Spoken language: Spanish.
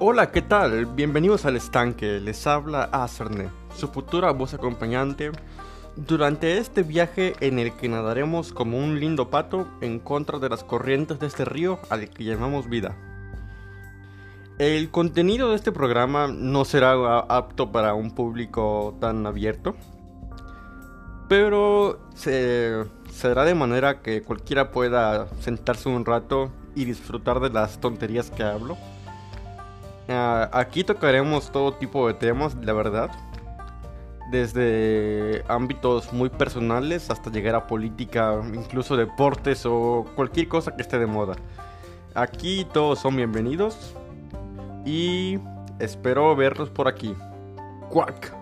Hola, ¿qué tal? Bienvenidos al estanque, les habla Azerne, su futura voz acompañante, durante este viaje en el que nadaremos como un lindo pato en contra de las corrientes de este río al que llamamos vida. El contenido de este programa no será apto para un público tan abierto, pero se, será de manera que cualquiera pueda sentarse un rato y disfrutar de las tonterías que hablo. Ah, aquí tocaremos todo tipo de temas, la verdad. Desde ámbitos muy personales hasta llegar a política, incluso deportes o cualquier cosa que esté de moda. Aquí todos son bienvenidos y espero verlos por aquí. ¡Cuac!